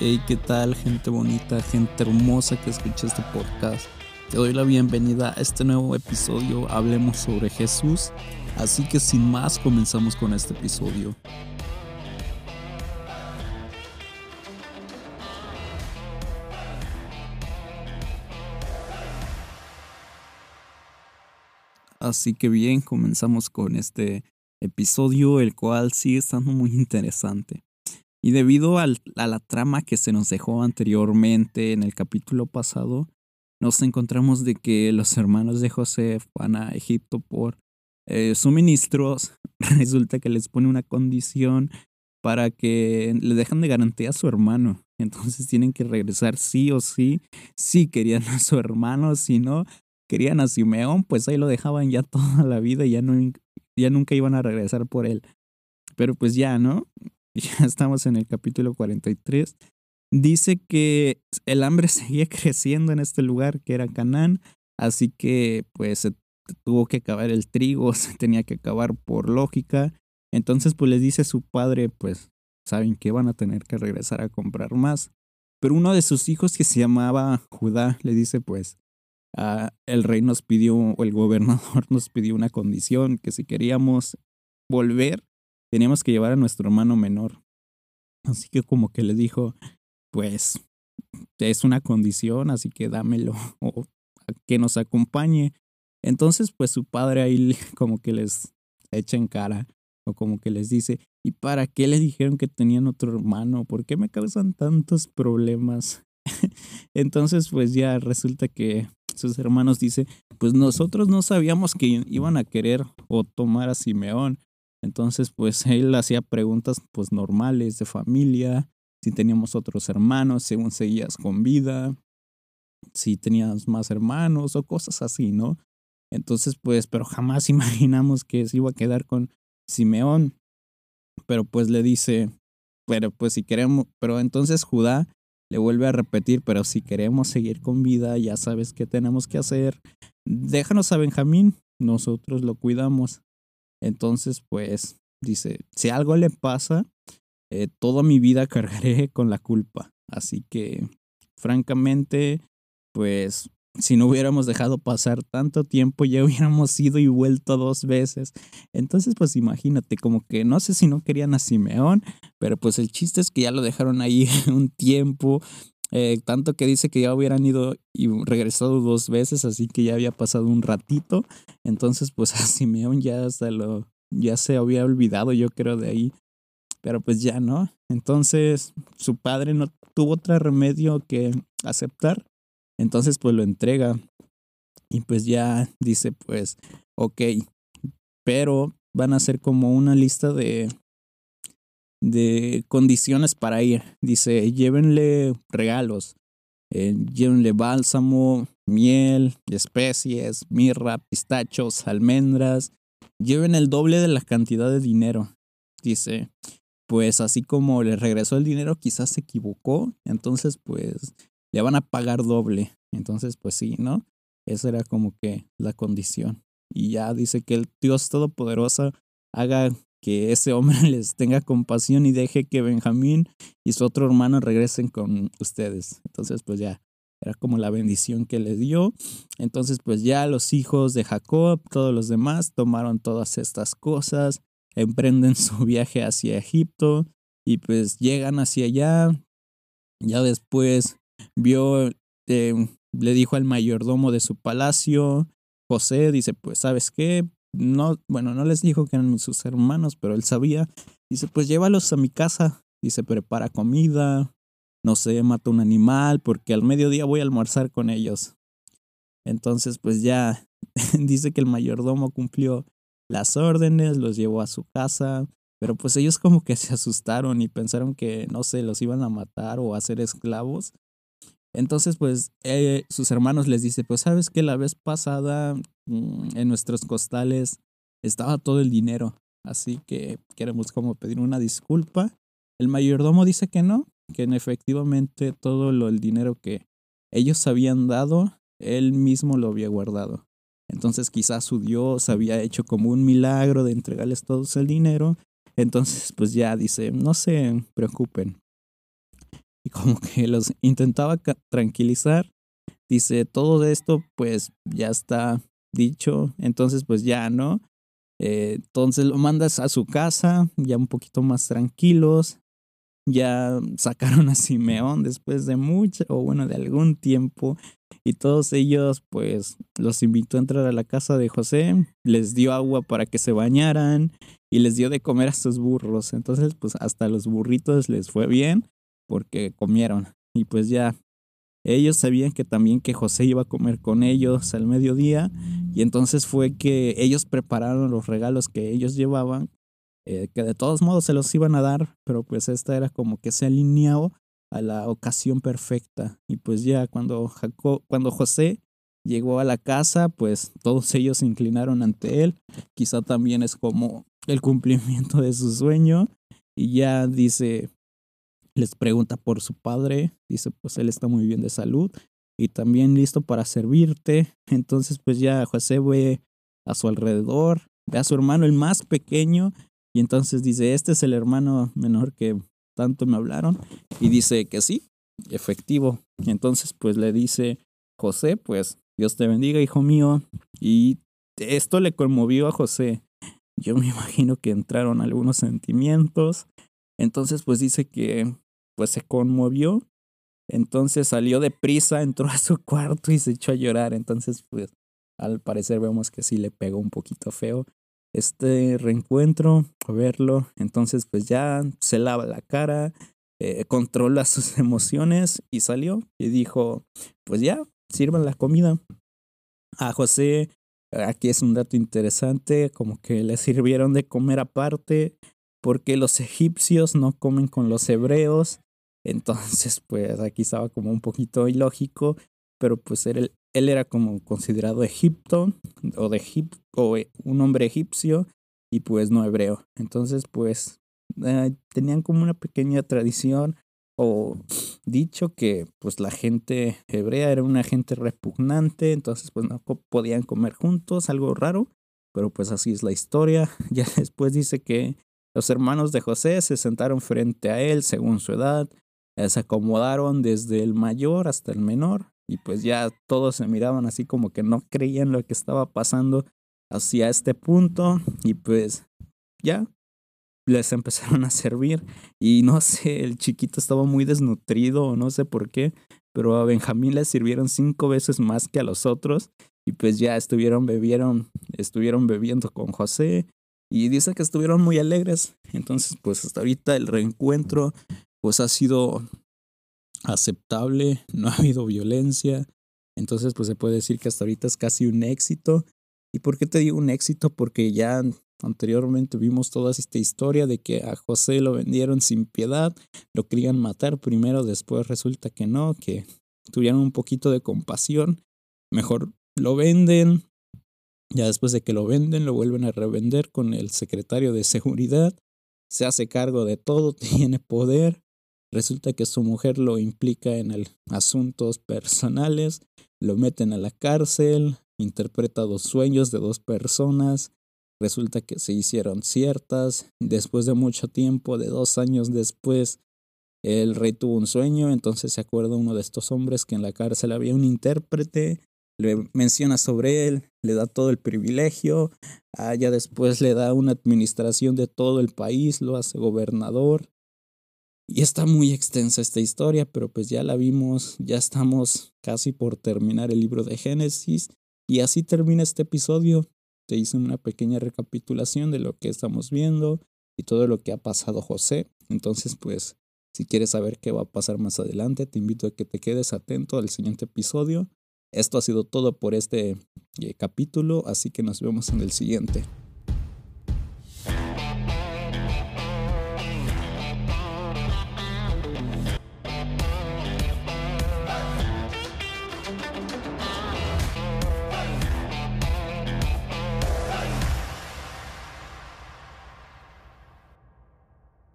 Hey, ¿qué tal, gente bonita, gente hermosa que escucha este podcast? Te doy la bienvenida a este nuevo episodio, hablemos sobre Jesús. Así que sin más, comenzamos con este episodio. Así que bien, comenzamos con este episodio, el cual sigue estando muy interesante. Y debido a la trama que se nos dejó anteriormente en el capítulo pasado, nos encontramos de que los hermanos de José van a Egipto por eh, suministros. Resulta que les pone una condición para que le dejan de garantía a su hermano. Entonces tienen que regresar sí o sí. Si querían a su hermano, si no querían a Simeón, pues ahí lo dejaban ya toda la vida y ya, no, ya nunca iban a regresar por él. Pero pues ya, ¿no? Ya estamos en el capítulo 43. Dice que el hambre seguía creciendo en este lugar que era Canaán, así que pues se tuvo que acabar el trigo, se tenía que acabar por lógica. Entonces pues les dice su padre, pues saben que van a tener que regresar a comprar más. Pero uno de sus hijos que se llamaba Judá le dice pues, ah, el rey nos pidió, o el gobernador nos pidió una condición, que si queríamos volver, teníamos que llevar a nuestro hermano menor. Así que como que le dijo, pues es una condición, así que dámelo o que nos acompañe. Entonces, pues su padre ahí como que les echa en cara o como que les dice, ¿y para qué le dijeron que tenían otro hermano? ¿Por qué me causan tantos problemas? Entonces, pues ya resulta que sus hermanos dicen, pues nosotros no sabíamos que iban a querer o tomar a Simeón. Entonces, pues él hacía preguntas pues normales de familia, si teníamos otros hermanos, según seguías con vida, si tenías más hermanos o cosas así, ¿no? Entonces, pues, pero jamás imaginamos que se iba a quedar con Simeón. Pero pues le dice, pero pues si queremos, pero entonces Judá le vuelve a repetir, pero si queremos seguir con vida, ya sabes qué tenemos que hacer. Déjanos a Benjamín, nosotros lo cuidamos. Entonces, pues, dice, si algo le pasa, eh, toda mi vida cargaré con la culpa. Así que, francamente, pues, si no hubiéramos dejado pasar tanto tiempo, ya hubiéramos ido y vuelto dos veces. Entonces, pues imagínate, como que no sé si no querían a Simeón, pero pues el chiste es que ya lo dejaron ahí un tiempo. Eh, tanto que dice que ya hubieran ido y regresado dos veces, así que ya había pasado un ratito. Entonces, pues a Simeón ya hasta lo, ya se había olvidado, yo creo, de ahí. Pero pues ya no. Entonces, su padre no tuvo otro remedio que aceptar. Entonces, pues lo entrega. Y pues ya dice, pues, ok, pero van a ser como una lista de de condiciones para ir. Dice, llévenle regalos, eh, llévenle bálsamo, miel, especies, mirra, pistachos, almendras. Lleven el doble de la cantidad de dinero. Dice, pues así como le regresó el dinero, quizás se equivocó. Entonces, pues le van a pagar doble. Entonces, pues sí, ¿no? Esa era como que la condición. Y ya dice que el Dios Todopoderoso haga que ese hombre les tenga compasión y deje que Benjamín y su otro hermano regresen con ustedes. Entonces, pues ya, era como la bendición que le dio. Entonces, pues ya los hijos de Jacob, todos los demás, tomaron todas estas cosas, emprenden su viaje hacia Egipto y pues llegan hacia allá. Ya después vio, eh, le dijo al mayordomo de su palacio, José, dice, pues, ¿sabes qué? No, bueno, no les dijo que eran sus hermanos, pero él sabía. Dice, pues llévalos a mi casa. Dice, prepara comida, no sé, mata un animal, porque al mediodía voy a almorzar con ellos. Entonces, pues ya dice que el mayordomo cumplió las órdenes, los llevó a su casa, pero pues ellos como que se asustaron y pensaron que, no sé, los iban a matar o a hacer esclavos. Entonces, pues eh, sus hermanos les dice, pues sabes que la vez pasada en nuestros costales estaba todo el dinero, así que queremos como pedir una disculpa. El mayordomo dice que no, que en efectivamente todo lo, el dinero que ellos habían dado, él mismo lo había guardado. Entonces quizás su Dios había hecho como un milagro de entregarles todo el dinero. Entonces pues ya dice, no se preocupen, y como que los intentaba tranquilizar. Dice, todo esto pues ya está dicho, entonces pues ya, ¿no? Eh, entonces lo mandas a su casa, ya un poquito más tranquilos. Ya sacaron a Simeón después de mucho, o bueno, de algún tiempo. Y todos ellos, pues, los invitó a entrar a la casa de José, les dio agua para que se bañaran y les dio de comer a sus burros. Entonces, pues, hasta los burritos les fue bien porque comieron. Y pues ya ellos sabían que también que José iba a comer con ellos al mediodía y entonces fue que ellos prepararon los regalos que ellos llevaban, eh, que de todos modos se los iban a dar, pero pues esta era como que se alineó a la ocasión perfecta. Y pues ya cuando, cuando José llegó a la casa, pues todos ellos se inclinaron ante él. Quizá también es como el cumplimiento de su sueño. Y ya dice, les pregunta por su padre, dice pues él está muy bien de salud y también listo para servirte. Entonces pues ya José ve a su alrededor, ve a su hermano el más pequeño y entonces dice, este es el hermano menor que tanto me hablaron y dice que sí, efectivo. Entonces pues le dice, José, pues Dios te bendiga, hijo mío. Y esto le conmovió a José. Yo me imagino que entraron algunos sentimientos. Entonces pues dice que pues se conmovió. Entonces salió de prisa, entró a su cuarto y se echó a llorar. Entonces, pues al parecer vemos que sí le pegó un poquito feo este reencuentro, verlo. Entonces, pues ya se lava la cara, eh, controla sus emociones y salió y dijo, pues ya, sirvan la comida. A José, aquí es un dato interesante, como que le sirvieron de comer aparte, porque los egipcios no comen con los hebreos entonces, pues aquí estaba como un poquito ilógico, pero pues él, él era como considerado Egipto o de Egipto o eh, un hombre egipcio y pues no hebreo. Entonces, pues eh, tenían como una pequeña tradición o dicho que pues la gente hebrea era una gente repugnante, entonces pues no podían comer juntos, algo raro, pero pues así es la historia. Ya después dice que los hermanos de José se sentaron frente a él según su edad, se acomodaron desde el mayor hasta el menor y pues ya todos se miraban así como que no creían lo que estaba pasando hacia este punto y pues ya les empezaron a servir y no sé, el chiquito estaba muy desnutrido o no sé por qué, pero a Benjamín le sirvieron cinco veces más que a los otros y pues ya estuvieron bebieron, estuvieron bebiendo con José y dice que estuvieron muy alegres. Entonces, pues hasta ahorita el reencuentro pues ha sido aceptable, no ha habido violencia, entonces pues se puede decir que hasta ahorita es casi un éxito. ¿Y por qué te digo un éxito? Porque ya anteriormente vimos toda esta historia de que a José lo vendieron sin piedad, lo querían matar primero, después resulta que no, que tuvieron un poquito de compasión, mejor lo venden, ya después de que lo venden lo vuelven a revender con el secretario de seguridad, se hace cargo de todo, tiene poder, Resulta que su mujer lo implica en asuntos personales, lo meten a la cárcel, interpreta dos sueños de dos personas, resulta que se hicieron ciertas, después de mucho tiempo, de dos años después, el rey tuvo un sueño, entonces se acuerda uno de estos hombres que en la cárcel había un intérprete, le menciona sobre él, le da todo el privilegio, allá después le da una administración de todo el país, lo hace gobernador, y está muy extensa esta historia, pero pues ya la vimos, ya estamos casi por terminar el libro de Génesis y así termina este episodio. Te hice una pequeña recapitulación de lo que estamos viendo y todo lo que ha pasado José. Entonces pues si quieres saber qué va a pasar más adelante, te invito a que te quedes atento al siguiente episodio. Esto ha sido todo por este eh, capítulo, así que nos vemos en el siguiente.